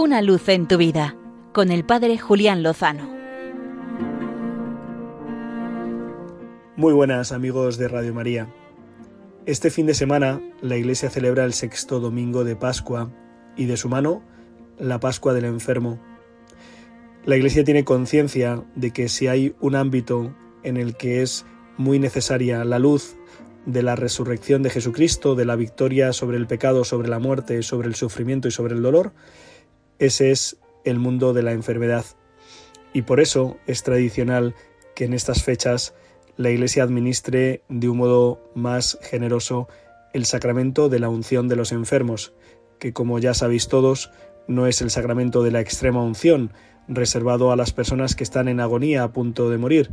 Una luz en tu vida con el Padre Julián Lozano. Muy buenas amigos de Radio María. Este fin de semana la Iglesia celebra el sexto domingo de Pascua y de su mano la Pascua del enfermo. La Iglesia tiene conciencia de que si hay un ámbito en el que es muy necesaria la luz de la resurrección de Jesucristo, de la victoria sobre el pecado, sobre la muerte, sobre el sufrimiento y sobre el dolor, ese es el mundo de la enfermedad. Y por eso es tradicional que en estas fechas la Iglesia administre de un modo más generoso el sacramento de la unción de los enfermos, que como ya sabéis todos, no es el sacramento de la extrema unción, reservado a las personas que están en agonía a punto de morir,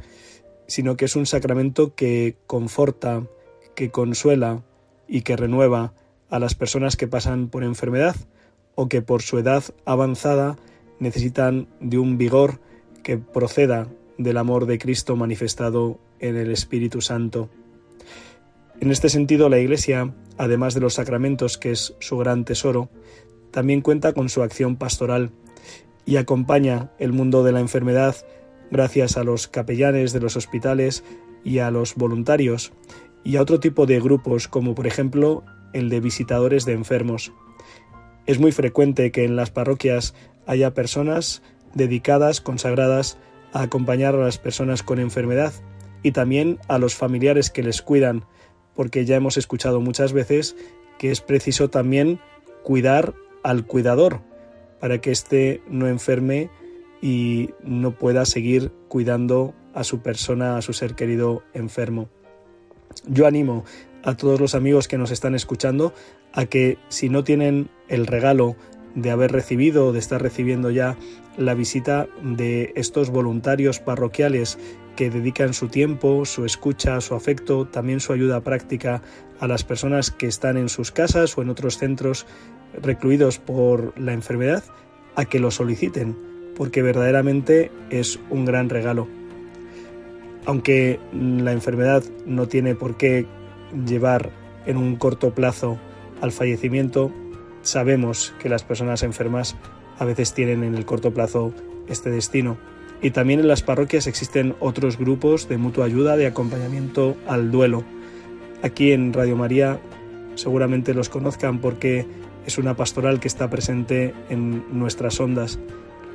sino que es un sacramento que conforta, que consuela y que renueva a las personas que pasan por enfermedad o que por su edad avanzada necesitan de un vigor que proceda del amor de Cristo manifestado en el Espíritu Santo. En este sentido, la Iglesia, además de los sacramentos, que es su gran tesoro, también cuenta con su acción pastoral y acompaña el mundo de la enfermedad gracias a los capellanes de los hospitales y a los voluntarios y a otro tipo de grupos como por ejemplo el de visitadores de enfermos. Es muy frecuente que en las parroquias haya personas dedicadas, consagradas a acompañar a las personas con enfermedad y también a los familiares que les cuidan, porque ya hemos escuchado muchas veces que es preciso también cuidar al cuidador para que éste no enferme y no pueda seguir cuidando a su persona, a su ser querido enfermo. Yo animo a todos los amigos que nos están escuchando a que si no tienen el regalo de haber recibido o de estar recibiendo ya la visita de estos voluntarios parroquiales que dedican su tiempo, su escucha, su afecto, también su ayuda práctica a las personas que están en sus casas o en otros centros recluidos por la enfermedad, a que lo soliciten, porque verdaderamente es un gran regalo. Aunque la enfermedad no tiene por qué llevar en un corto plazo al fallecimiento, sabemos que las personas enfermas a veces tienen en el corto plazo este destino. Y también en las parroquias existen otros grupos de mutua ayuda, de acompañamiento al duelo. Aquí en Radio María seguramente los conozcan porque es una pastoral que está presente en nuestras ondas.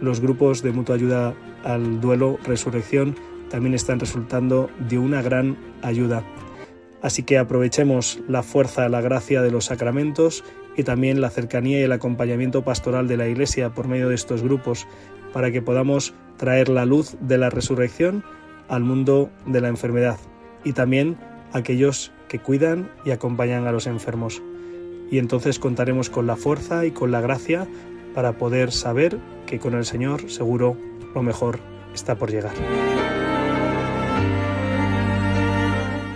Los grupos de mutua ayuda al duelo, resurrección, también están resultando de una gran ayuda. Así que aprovechemos la fuerza, la gracia de los sacramentos y también la cercanía y el acompañamiento pastoral de la Iglesia por medio de estos grupos para que podamos traer la luz de la resurrección al mundo de la enfermedad y también a aquellos que cuidan y acompañan a los enfermos. Y entonces contaremos con la fuerza y con la gracia para poder saber que con el Señor seguro lo mejor está por llegar.